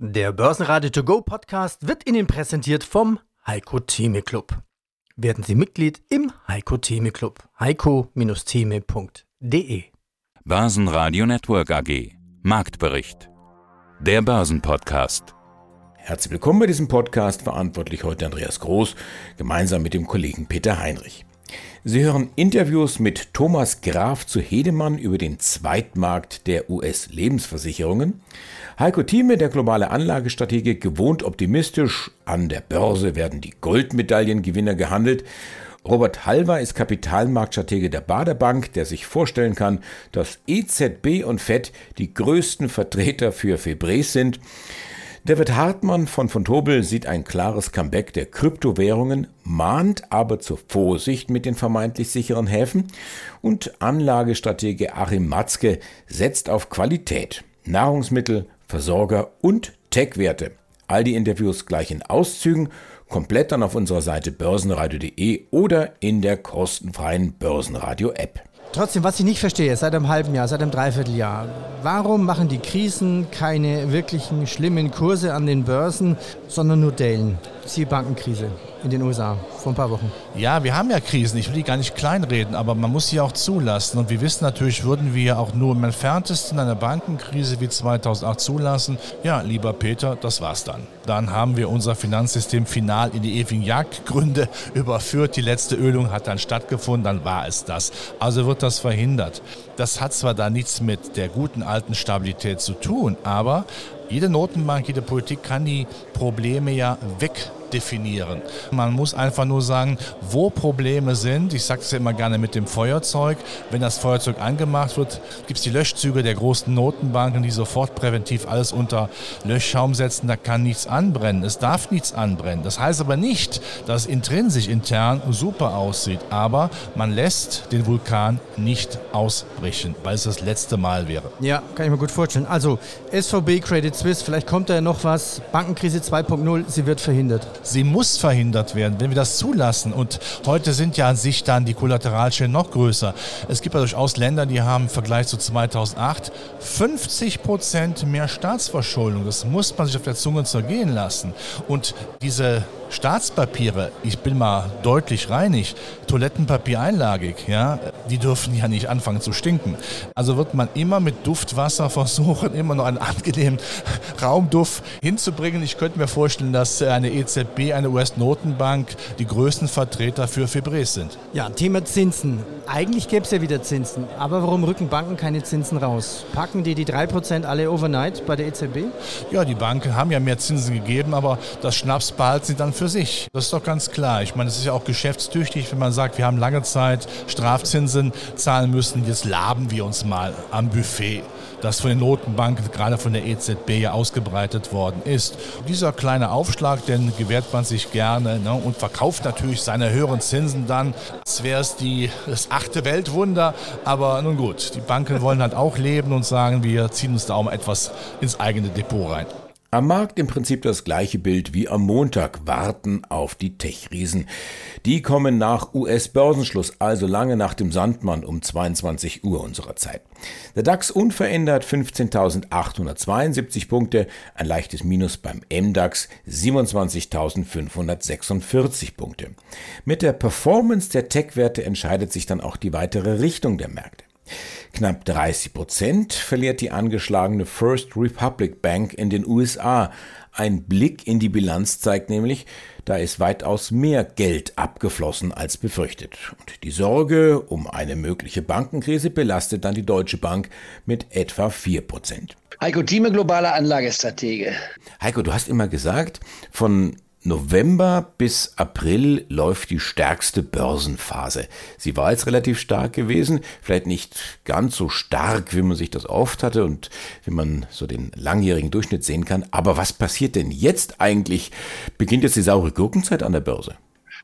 Der Börsenradio To Go Podcast wird Ihnen präsentiert vom Heiko Theme Club. Werden Sie Mitglied im Heiko Theme Club. heiko-theme.de Börsenradio Network AG Marktbericht Der Börsenpodcast Herzlich willkommen bei diesem Podcast, verantwortlich heute Andreas Groß, gemeinsam mit dem Kollegen Peter Heinrich. Sie hören Interviews mit Thomas Graf zu Hedemann über den Zweitmarkt der US-Lebensversicherungen. Heiko Thieme, der globale Anlagestratege, gewohnt optimistisch. An der Börse werden die Goldmedaillengewinner gehandelt. Robert Halver ist Kapitalmarktstratege der Baderbank, der sich vorstellen kann, dass EZB und FED die größten Vertreter für Febres sind. David Hartmann von von Tobel sieht ein klares Comeback der Kryptowährungen, mahnt aber zur Vorsicht mit den vermeintlich sicheren Häfen und Anlagestratege Achim Matzke setzt auf Qualität, Nahrungsmittel, Versorger und Tech-Werte. All die Interviews gleich in Auszügen, komplett dann auf unserer Seite börsenradio.de oder in der kostenfreien Börsenradio-App. Trotzdem, was ich nicht verstehe, seit einem halben Jahr, seit einem Dreivierteljahr, warum machen die Krisen keine wirklichen schlimmen Kurse an den Börsen, sondern nur Dellen? Die Bankenkrise in den USA vor ein paar Wochen. Ja, wir haben ja Krisen. Ich will die gar nicht kleinreden, aber man muss sie auch zulassen. Und wir wissen natürlich, würden wir auch nur im entferntesten eine Bankenkrise wie 2008 zulassen. Ja, lieber Peter, das war's dann. Dann haben wir unser Finanzsystem final in die ewigen Jagdgründe überführt. Die letzte Ölung hat dann stattgefunden, dann war es das. Also wird das verhindert. Das hat zwar da nichts mit der guten alten Stabilität zu tun, aber jede Notenbank, jede Politik kann die Probleme ja weg definieren. Man muss einfach nur sagen, wo Probleme sind. Ich sage es ja immer gerne mit dem Feuerzeug. Wenn das Feuerzeug angemacht wird, gibt es die Löschzüge der großen Notenbanken, die sofort präventiv alles unter Löschschaum setzen. Da kann nichts anbrennen. Es darf nichts anbrennen. Das heißt aber nicht, dass es intrinsisch intern super aussieht. Aber man lässt den Vulkan nicht ausbrechen, weil es das letzte Mal wäre. Ja, kann ich mir gut vorstellen. Also SVB, Credit Suisse, vielleicht kommt da ja noch was. Bankenkrise 2.0, sie wird verhindert. Sie muss verhindert werden, wenn wir das zulassen. Und heute sind ja an sich dann die Kollateralschäden noch größer. Es gibt ja durchaus Länder, die haben im Vergleich zu 2008 50 Prozent mehr Staatsverschuldung. Das muss man sich auf der Zunge zergehen lassen. Und diese Staatspapiere, ich bin mal deutlich reinig, Toilettenpapier einlagig, ja, die dürfen ja nicht anfangen zu stinken. Also wird man immer mit Duftwasser versuchen, immer noch einen angenehmen Raumduft hinzubringen. Ich könnte mir vorstellen, dass eine EZB, eine US-Notenbank die größten Vertreter für Fibres sind. Ja, Thema Zinsen. Eigentlich gäbe es ja wieder Zinsen. Aber warum rücken Banken keine Zinsen raus? Packen die die 3% alle overnight bei der EZB? Ja, die Banken haben ja mehr Zinsen gegeben, aber das Schnaps behalten sie dann für sich. Das ist doch ganz klar. Ich meine, es ist ja auch geschäftstüchtig, wenn man sagt, wir haben lange Zeit Strafzinsen zahlen müssen, jetzt laben wir uns mal am Buffet das von den Notenbanken, gerade von der EZB ja ausgebreitet worden ist. Dieser kleine Aufschlag, den gewährt man sich gerne ne, und verkauft natürlich seine höheren Zinsen dann, als wäre es das achte Weltwunder. Aber nun gut, die Banken wollen halt auch leben und sagen, wir ziehen uns da auch mal etwas ins eigene Depot rein. Am Markt im Prinzip das gleiche Bild wie am Montag, warten auf die Tech-Riesen. Die kommen nach US-Börsenschluss, also lange nach dem Sandmann um 22 Uhr unserer Zeit. Der DAX unverändert 15.872 Punkte, ein leichtes Minus beim MDAX 27.546 Punkte. Mit der Performance der Tech-Werte entscheidet sich dann auch die weitere Richtung der Märkte. Knapp 30 Prozent verliert die angeschlagene First Republic Bank in den USA. Ein Blick in die Bilanz zeigt nämlich, da ist weitaus mehr Geld abgeflossen als befürchtet. Und die Sorge um eine mögliche Bankenkrise belastet dann die Deutsche Bank mit etwa 4 Prozent. Heiko Thieme, globaler Anlagestratege. Heiko, du hast immer gesagt, von November bis April läuft die stärkste Börsenphase. Sie war jetzt relativ stark gewesen, vielleicht nicht ganz so stark, wie man sich das oft hatte und wie man so den langjährigen Durchschnitt sehen kann. Aber was passiert denn jetzt eigentlich? Beginnt jetzt die saure Gurkenzeit an der Börse?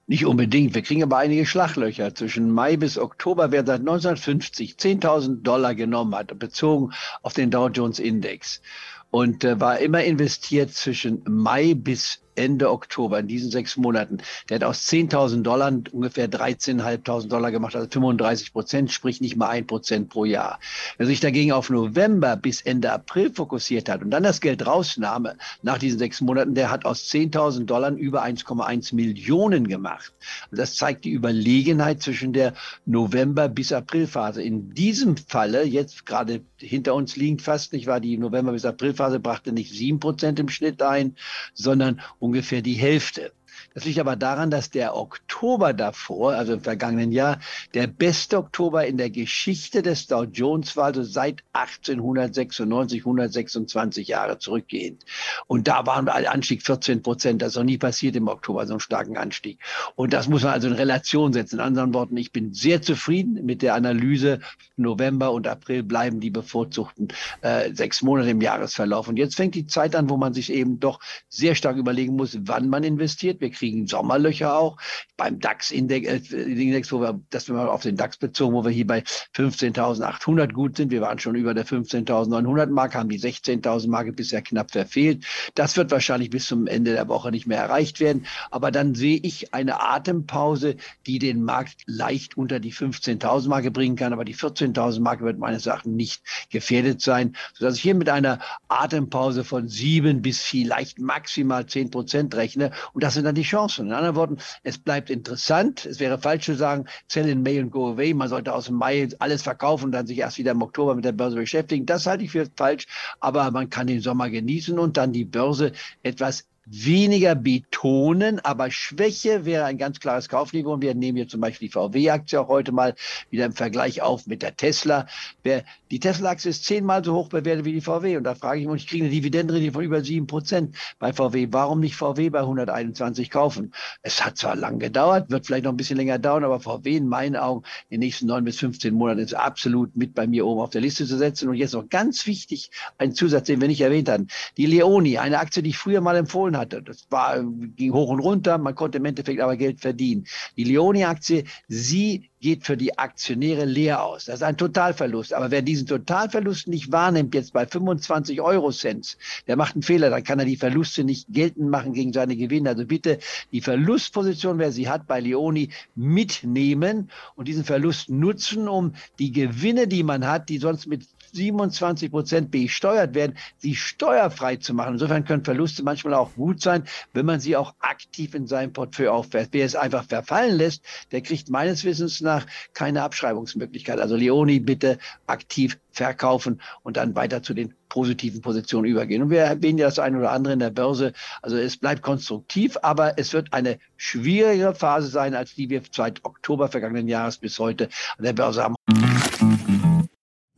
Nicht unbedingt. Wir kriegen aber einige Schlaglöcher. Zwischen Mai bis Oktober, wer seit 1950 10.000 Dollar genommen hat, bezogen auf den Dow Jones Index und äh, war immer investiert zwischen Mai bis Ende Oktober, in diesen sechs Monaten, der hat aus 10.000 Dollar ungefähr 13.500 Dollar gemacht, also 35 Prozent, sprich nicht mal ein Prozent pro Jahr. Wer sich dagegen auf November bis Ende April fokussiert hat und dann das Geld rausnahm nach diesen sechs Monaten, der hat aus 10.000 Dollar über 1,1 Millionen gemacht. Und das zeigt die Überlegenheit zwischen der November- bis Aprilphase. In diesem Falle, jetzt gerade hinter uns liegend fast, nicht wahr, die November- bis Aprilphase brachte nicht sieben Prozent im Schnitt ein, sondern ungefähr die Hälfte. Das liegt aber daran, dass der Oktober davor, also im vergangenen Jahr, der beste Oktober in der Geschichte des Dow Jones war, also seit 1896, 126 Jahre zurückgehend. Und da war ein Anstieg 14 Prozent. Das ist noch nie passiert im Oktober, so einen starken Anstieg. Und das muss man also in Relation setzen. In anderen Worten, ich bin sehr zufrieden mit der Analyse. November und April bleiben die bevorzugten äh, sechs Monate im Jahresverlauf. Und jetzt fängt die Zeit an, wo man sich eben doch sehr stark überlegen muss, wann man investiert. Wir kriegen Sommerlöcher auch. Beim DAX-Index, äh, wo wir, das wir mal auf den DAX bezogen, wo wir hier bei 15.800 gut sind. Wir waren schon über der 15.900 Marke, haben die 16.000 Marke bisher knapp verfehlt. Das wird wahrscheinlich bis zum Ende der Woche nicht mehr erreicht werden. Aber dann sehe ich eine Atempause, die den Markt leicht unter die 15.000 Marke bringen kann. Aber die 14.000 Marke wird meines Erachtens nicht gefährdet sein, sodass ich hier mit einer Atempause von sieben bis vielleicht maximal zehn Prozent rechne. Und das sind dann die Chancen. In anderen Worten, es bleibt interessant. Es wäre falsch zu sagen, sell in May and go away. Man sollte aus dem Mai alles verkaufen und dann sich erst wieder im Oktober mit der Börse beschäftigen. Das halte ich für falsch. Aber man kann den Sommer genießen und dann die Börse etwas weniger betonen, aber Schwäche wäre ein ganz klares Kaufniveau. Und wir nehmen hier zum Beispiel die VW-Aktie auch heute mal wieder im Vergleich auf mit der Tesla. Die Tesla-Aktie ist zehnmal so hoch bewertet wie die VW. Und da frage ich mich, ich kriege eine Dividendenrendite von über sieben Prozent bei VW. Warum nicht VW bei 121 kaufen? Es hat zwar lang gedauert, wird vielleicht noch ein bisschen länger dauern, aber VW in meinen Augen in den nächsten neun bis 15 Monaten ist absolut mit bei mir oben auf der Liste zu setzen. Und jetzt noch ganz wichtig, ein Zusatz, den wir nicht erwähnt haben. Die Leoni, eine Aktie, die ich früher mal empfohlen empfohlen hatte. Das war, ging hoch und runter, man konnte im Endeffekt aber Geld verdienen. Die Leoni-Aktie, sie geht für die Aktionäre leer aus. Das ist ein Totalverlust. Aber wer diesen Totalverlust nicht wahrnimmt, jetzt bei 25 Euro Cent, der macht einen Fehler. Dann kann er die Verluste nicht geltend machen gegen seine Gewinne. Also bitte die Verlustposition, wer sie hat bei Leoni, mitnehmen und diesen Verlust nutzen, um die Gewinne, die man hat, die sonst mit 27 Prozent besteuert werden, sie steuerfrei zu machen. Insofern können Verluste manchmal auch gut sein, wenn man sie auch aktiv in seinem Portfolio aufwärt. Wer es einfach verfallen lässt, der kriegt meines Wissens nach keine Abschreibungsmöglichkeit. Also Leoni bitte aktiv verkaufen und dann weiter zu den positiven Positionen übergehen. Und wir erwähnen ja das eine oder andere in der Börse. Also es bleibt konstruktiv, aber es wird eine schwierigere Phase sein, als die wir seit Oktober vergangenen Jahres bis heute an der Börse haben.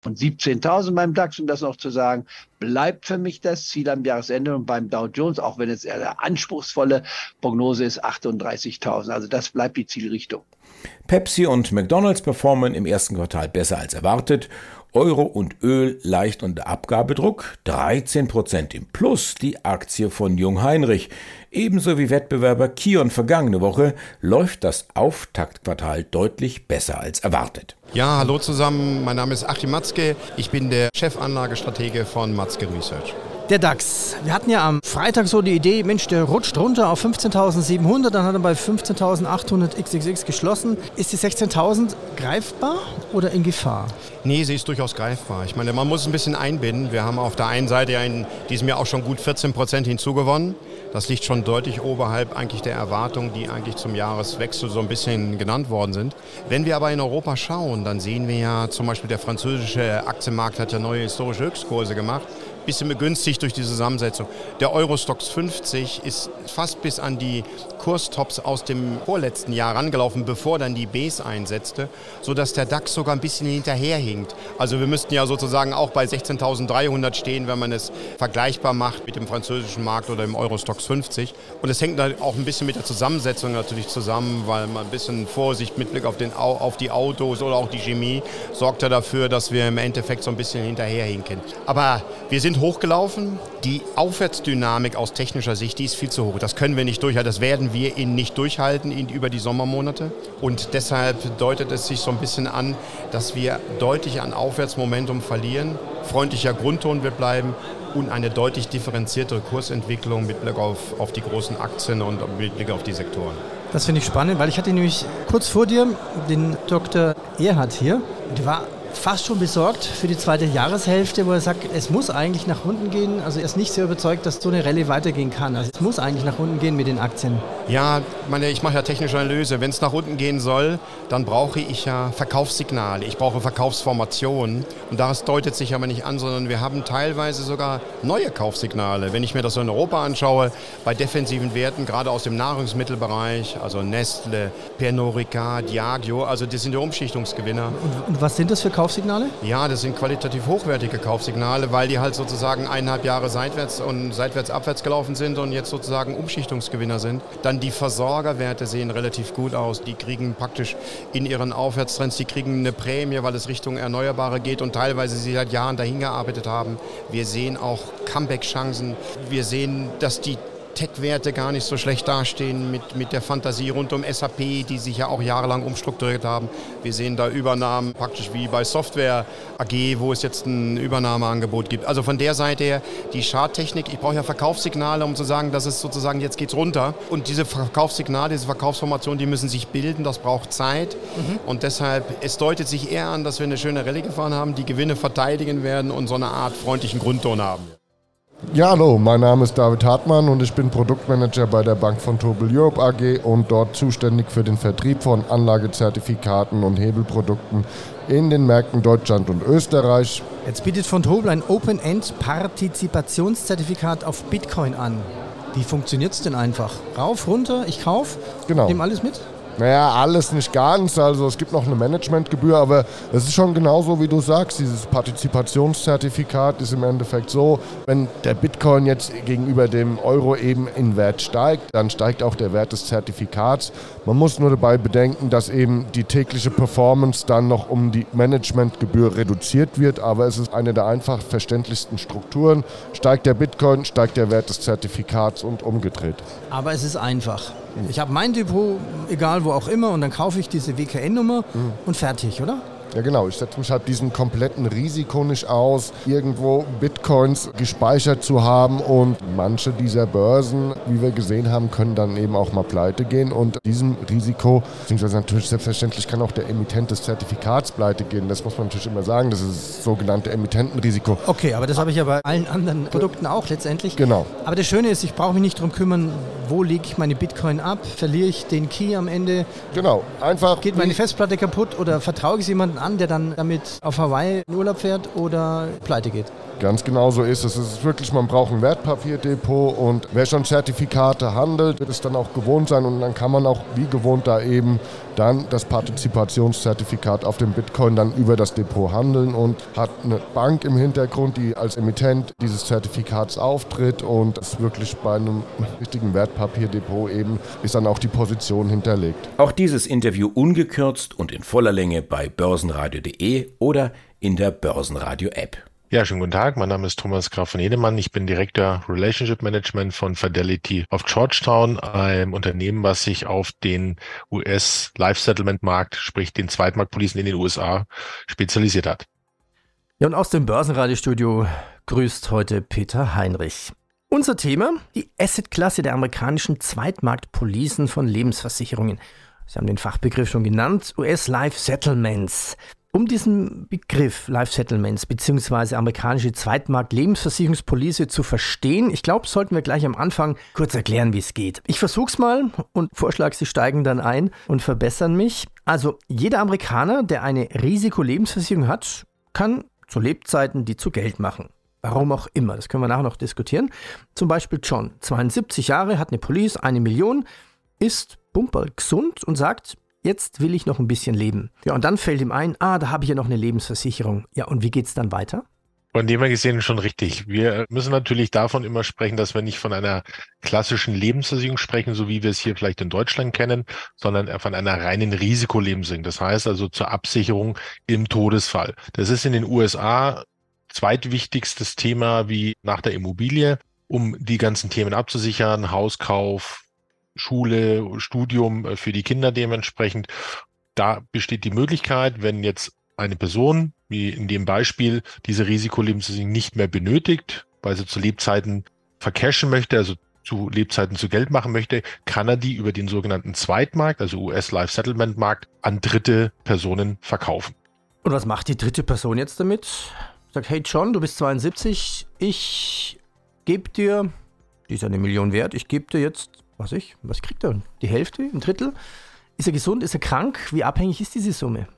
von 17.000 beim DAX, um das noch zu sagen, bleibt für mich das Ziel am Jahresende und beim Dow Jones, auch wenn es eine anspruchsvolle Prognose ist, 38.000. Also das bleibt die Zielrichtung. Pepsi und McDonald's performen im ersten Quartal besser als erwartet. Euro und Öl leicht unter Abgabedruck, 13% im Plus die Aktie von Jung Heinrich. Ebenso wie Wettbewerber Kion vergangene Woche läuft das Auftaktquartal deutlich besser als erwartet. Ja, hallo zusammen, mein Name ist Achim Matzke, ich bin der Chefanlagestratege von Matzke Research. Der DAX. Wir hatten ja am Freitag so die Idee, Mensch, der rutscht runter auf 15.700, dann hat er bei 15.800 XXX geschlossen. Ist die 16.000 greifbar oder in Gefahr? Nee, sie ist durchaus greifbar. Ich meine, man muss ein bisschen einbinden. Wir haben auf der einen Seite in diesem Jahr auch schon gut 14 Prozent hinzugewonnen. Das liegt schon deutlich oberhalb eigentlich der Erwartungen, die eigentlich zum Jahreswechsel so ein bisschen genannt worden sind. Wenn wir aber in Europa schauen, dann sehen wir ja zum Beispiel der französische Aktienmarkt hat ja neue historische Höchstkurse gemacht bisschen begünstigt durch die Zusammensetzung. Der Eurostox 50 ist fast bis an die Kurstops aus dem vorletzten Jahr rangelaufen, bevor dann die Bs einsetzte, sodass der DAX sogar ein bisschen hinterherhinkt. Also wir müssten ja sozusagen auch bei 16.300 stehen, wenn man es vergleichbar macht mit dem französischen Markt oder dem Eurostox 50. Und es hängt auch ein bisschen mit der Zusammensetzung natürlich zusammen, weil man ein bisschen Vorsicht mit Blick auf, den, auf die Autos oder auch die Chemie sorgt ja dafür, dass wir im Endeffekt so ein bisschen hinterherhinken. Aber wir sind hochgelaufen. Die Aufwärtsdynamik aus technischer Sicht, die ist viel zu hoch. Das können wir nicht durchhalten. Das werden wir ihn nicht durchhalten ihn über die Sommermonate. Und deshalb deutet es sich so ein bisschen an, dass wir deutlich an Aufwärtsmomentum verlieren. Freundlicher Grundton wird bleiben und eine deutlich differenziertere Kursentwicklung mit Blick auf, auf die großen Aktien und mit Blick auf die Sektoren. Das finde ich spannend, weil ich hatte nämlich kurz vor dir den Dr. Erhard hier. Der war fast schon besorgt für die zweite Jahreshälfte, wo er sagt, es muss eigentlich nach unten gehen. Also er ist nicht sehr überzeugt, dass so eine Rallye weitergehen kann. Also es muss eigentlich nach unten gehen mit den Aktien. Ja, meine, ich mache ja technische Analyse. Wenn es nach unten gehen soll, dann brauche ich ja Verkaufssignale. Ich brauche Verkaufsformationen. Und das deutet sich aber nicht an, sondern wir haben teilweise sogar neue Kaufsignale. Wenn ich mir das so in Europa anschaue, bei defensiven Werten, gerade aus dem Nahrungsmittelbereich, also Nestle, Pernod Ricard, Diageo, also das sind die Umschichtungsgewinner. Und, und was sind das für Kaufsignale? Ja, das sind qualitativ hochwertige Kaufsignale, weil die halt sozusagen eineinhalb Jahre seitwärts und seitwärts abwärts gelaufen sind und jetzt sozusagen Umschichtungsgewinner sind. Dann die Versorgerwerte sehen relativ gut aus. Die kriegen praktisch in ihren Aufwärtstrends, die kriegen eine Prämie, weil es Richtung Erneuerbare geht und teilweise sie seit Jahren dahin gearbeitet haben. Wir sehen auch Comeback-Chancen. Wir sehen, dass die Tech-Werte gar nicht so schlecht dastehen mit, mit der Fantasie rund um SAP, die sich ja auch jahrelang umstrukturiert haben. Wir sehen da Übernahmen praktisch wie bei Software AG, wo es jetzt ein Übernahmeangebot gibt. Also von der Seite her, die Charttechnik, ich brauche ja Verkaufssignale, um zu sagen, dass es sozusagen jetzt geht's runter. Und diese Verkaufssignale, diese Verkaufsformationen, die müssen sich bilden, das braucht Zeit. Mhm. Und deshalb, es deutet sich eher an, dass wir eine schöne Rallye gefahren haben, die Gewinne verteidigen werden und so eine Art freundlichen Grundton haben. Ja, hallo, mein Name ist David Hartmann und ich bin Produktmanager bei der Bank von Tobel Europe AG und dort zuständig für den Vertrieb von Anlagezertifikaten und Hebelprodukten in den Märkten Deutschland und Österreich. Jetzt bietet von Tobel ein Open-End-Partizipationszertifikat auf Bitcoin an. Wie funktioniert es denn einfach? Rauf, runter, ich kaufe, genau. nehme alles mit? Naja, alles nicht ganz. Also es gibt noch eine Managementgebühr, aber es ist schon genauso, wie du sagst. Dieses Partizipationszertifikat ist im Endeffekt so, wenn der Bitcoin jetzt gegenüber dem Euro eben in Wert steigt, dann steigt auch der Wert des Zertifikats. Man muss nur dabei bedenken, dass eben die tägliche Performance dann noch um die Managementgebühr reduziert wird, aber es ist eine der einfach verständlichsten Strukturen. Steigt der Bitcoin, steigt der Wert des Zertifikats und umgedreht. Aber es ist einfach. Ich habe mein Depot, egal wo auch immer, und dann kaufe ich diese WKN-Nummer mhm. und fertig, oder? Ja genau, ich setze mich halt diesem kompletten Risiko nicht aus, irgendwo Bitcoins gespeichert zu haben und manche dieser Börsen, wie wir gesehen haben, können dann eben auch mal pleite gehen und diesem Risiko, beziehungsweise natürlich selbstverständlich kann auch der Emittent des Zertifikats pleite gehen, das muss man natürlich immer sagen, das ist das sogenannte Emittentenrisiko. Okay, aber das habe ich ja bei allen anderen Produkten auch letztendlich. Genau. Aber das Schöne ist, ich brauche mich nicht darum kümmern, wo lege ich meine Bitcoin ab, verliere ich den Key am Ende. Genau, einfach. Geht meine Festplatte kaputt oder vertraue ich es jemandem an, der dann damit auf Hawaii in Urlaub fährt oder pleite geht? Ganz genau so ist es. Es ist wirklich, man braucht ein Wertpapierdepot und wer schon Zertifikate handelt, wird es dann auch gewohnt sein und dann kann man auch wie gewohnt da eben dann das Partizipationszertifikat auf dem Bitcoin dann über das Depot handeln und hat eine Bank im Hintergrund, die als Emittent dieses Zertifikats auftritt und es wirklich bei einem richtigen Wertpapierdepot eben ist dann auch die Position hinterlegt. Auch dieses Interview ungekürzt und in voller Länge bei börsenradio.de oder in der Börsenradio-App. Ja, schönen guten Tag. Mein Name ist Thomas Graf von Edemann. Ich bin Direktor Relationship Management von Fidelity of Georgetown, einem Unternehmen, was sich auf den US Life Settlement Markt, sprich den Zweitmarktpolicen in den USA, spezialisiert hat. Ja, und aus dem Börsenradiostudio grüßt heute Peter Heinrich. Unser Thema, die Assetklasse der amerikanischen Zweitmarktpolicen von Lebensversicherungen. Sie haben den Fachbegriff schon genannt, US Life Settlements. Um diesen Begriff Life Settlements bzw. amerikanische Zweitmarkt-Lebensversicherungspolice zu verstehen, ich glaube, sollten wir gleich am Anfang kurz erklären, wie es geht. Ich versuche es mal und vorschlage, Sie steigen dann ein und verbessern mich. Also, jeder Amerikaner, der eine Risikolebensversicherung hat, kann zu Lebzeiten die zu Geld machen. Warum auch immer, das können wir nachher noch diskutieren. Zum Beispiel John, 72 Jahre, hat eine Police, eine Million, ist bumper gesund und sagt, jetzt will ich noch ein bisschen leben. Ja, und dann fällt ihm ein, ah, da habe ich ja noch eine Lebensversicherung. Ja, und wie geht's dann weiter? Von dem her gesehen schon richtig. Wir müssen natürlich davon immer sprechen, dass wir nicht von einer klassischen Lebensversicherung sprechen, so wie wir es hier vielleicht in Deutschland kennen, sondern von einer reinen Risikolebensversicherung. Das heißt also zur Absicherung im Todesfall. Das ist in den USA zweitwichtigstes Thema wie nach der Immobilie, um die ganzen Themen abzusichern, Hauskauf, Schule, Studium äh, für die Kinder dementsprechend. Da besteht die Möglichkeit, wenn jetzt eine Person, wie in dem Beispiel, diese Risikolebensversicherung nicht mehr benötigt, weil sie zu Lebzeiten vercashen möchte, also zu Lebzeiten zu Geld machen möchte, kann er die über den sogenannten Zweitmarkt, also US Life Settlement Markt, an dritte Personen verkaufen. Und was macht die dritte Person jetzt damit? Sagt, hey John, du bist 72, ich gebe dir, die ist eine Million wert, ich gebe dir jetzt, was ich, was kriegt er? Die Hälfte, ein Drittel? Ist er gesund, ist er krank? Wie abhängig ist diese Summe?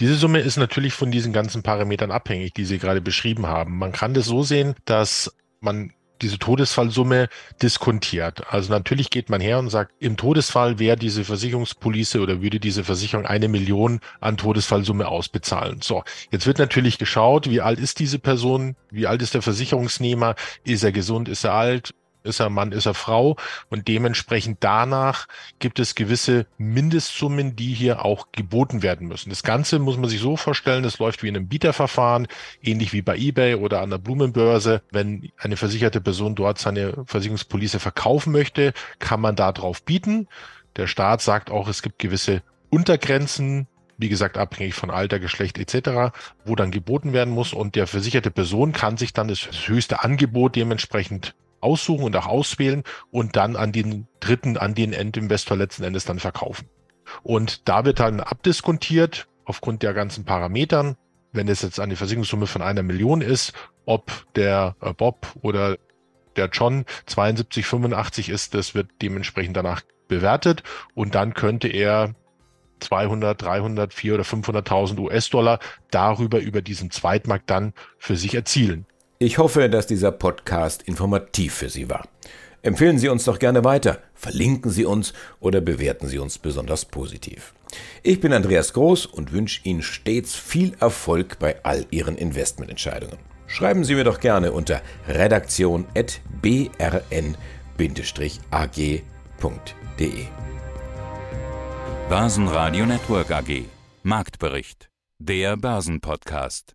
Diese Summe ist natürlich von diesen ganzen Parametern abhängig, die Sie gerade beschrieben haben. Man kann das so sehen, dass man diese Todesfallsumme diskontiert. Also natürlich geht man her und sagt, im Todesfall wäre diese Versicherungspolice oder würde diese Versicherung eine Million an Todesfallsumme ausbezahlen. So, jetzt wird natürlich geschaut, wie alt ist diese Person, wie alt ist der Versicherungsnehmer, ist er gesund, ist er alt, ist er Mann, ist er Frau und dementsprechend danach gibt es gewisse Mindestsummen, die hier auch geboten werden müssen. Das Ganze muss man sich so vorstellen, es läuft wie in einem Bieterverfahren, ähnlich wie bei eBay oder an der Blumenbörse. Wenn eine versicherte Person dort seine Versicherungspolice verkaufen möchte, kann man da drauf bieten. Der Staat sagt auch, es gibt gewisse Untergrenzen, wie gesagt, abhängig von Alter, Geschlecht etc., wo dann geboten werden muss. Und der versicherte Person kann sich dann das höchste Angebot dementsprechend aussuchen und auch auswählen und dann an den dritten, an den Endinvestor letzten Endes dann verkaufen. Und da wird dann abdiskontiert aufgrund der ganzen Parametern, wenn es jetzt eine Versicherungssumme von einer Million ist, ob der äh, Bob oder der John 72, 85 ist, das wird dementsprechend danach bewertet und dann könnte er 200, 300, 400 oder 500.000 US-Dollar darüber über diesen Zweitmarkt dann für sich erzielen. Ich hoffe, dass dieser Podcast informativ für Sie war. Empfehlen Sie uns doch gerne weiter, verlinken Sie uns oder bewerten Sie uns besonders positiv. Ich bin Andreas Groß und wünsche Ihnen stets viel Erfolg bei all Ihren Investmententscheidungen. Schreiben Sie mir doch gerne unter redaktion.brn-ag.de. Börsenradio Network AG Marktbericht. Der Börsenpodcast.